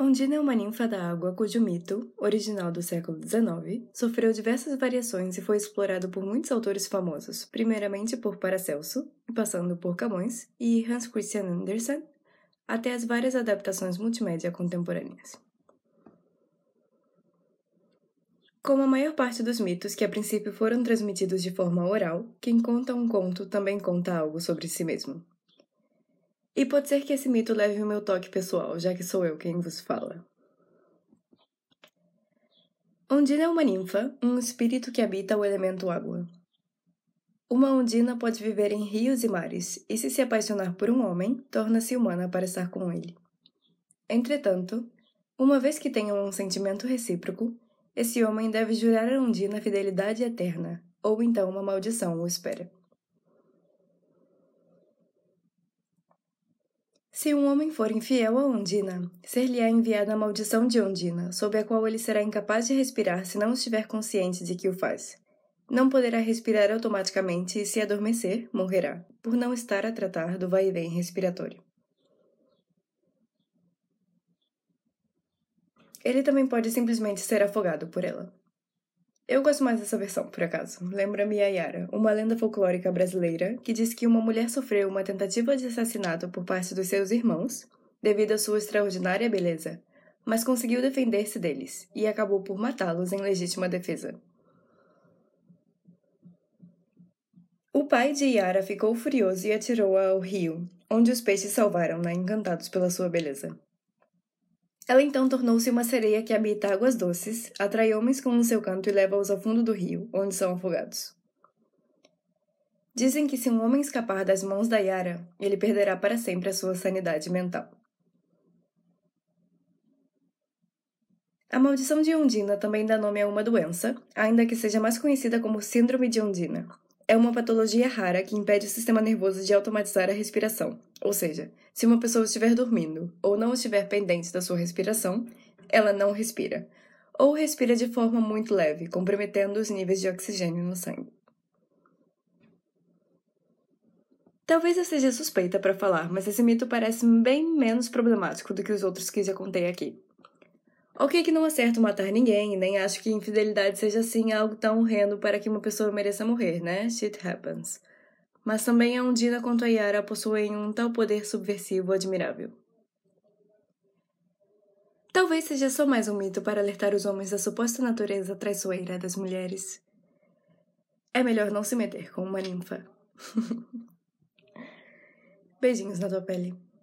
Ondina é uma ninfa da água cujo mito, original do século XIX, sofreu diversas variações e foi explorado por muitos autores famosos, primeiramente por Paracelso, passando por Camões e Hans Christian Andersen, até as várias adaptações multimédia contemporâneas. Como a maior parte dos mitos que a princípio foram transmitidos de forma oral, quem conta um conto também conta algo sobre si mesmo. E pode ser que esse mito leve o meu toque pessoal, já que sou eu quem vos fala. Ondina é uma ninfa, um espírito que habita o elemento água. Uma ondina pode viver em rios e mares, e se se apaixonar por um homem, torna-se humana para estar com ele. Entretanto, uma vez que tenham um sentimento recíproco, esse homem deve jurar a Ondina fidelidade eterna, ou então uma maldição o espera. Se um homem for infiel a Ondina, ser-lhe-á enviada a maldição de Ondina, sob a qual ele será incapaz de respirar se não estiver consciente de que o faz. Não poderá respirar automaticamente e, se adormecer, morrerá, por não estar a tratar do vai e vem respiratório. Ele também pode simplesmente ser afogado por ela. Eu gosto mais dessa versão, por acaso. Lembra-me a Yara, uma lenda folclórica brasileira que diz que uma mulher sofreu uma tentativa de assassinato por parte dos seus irmãos devido à sua extraordinária beleza, mas conseguiu defender-se deles e acabou por matá-los em legítima defesa. O pai de Yara ficou furioso e atirou-a ao rio, onde os peixes salvaram-na, encantados pela sua beleza. Ela então tornou-se uma sereia que habita águas doces, atrai homens com o seu canto e leva-os ao fundo do rio, onde são afogados. Dizem que se um homem escapar das mãos da Yara, ele perderá para sempre a sua sanidade mental. A maldição de Ondina também dá nome a uma doença, ainda que seja mais conhecida como Síndrome de Ondina, é uma patologia rara que impede o sistema nervoso de automatizar a respiração. Ou seja, se uma pessoa estiver dormindo ou não estiver pendente da sua respiração, ela não respira. Ou respira de forma muito leve, comprometendo os níveis de oxigênio no sangue. Talvez eu seja suspeita para falar, mas esse mito parece bem menos problemático do que os outros que já contei aqui. Ok que não acerto matar ninguém, nem acho que infidelidade seja assim algo tão horrendo para que uma pessoa mereça morrer, né? Shit happens. Mas também a Undina quanto a Yara possuem um tal poder subversivo admirável. Talvez seja só mais um mito para alertar os homens da suposta natureza traiçoeira das mulheres. É melhor não se meter com uma ninfa. Beijinhos na tua pele.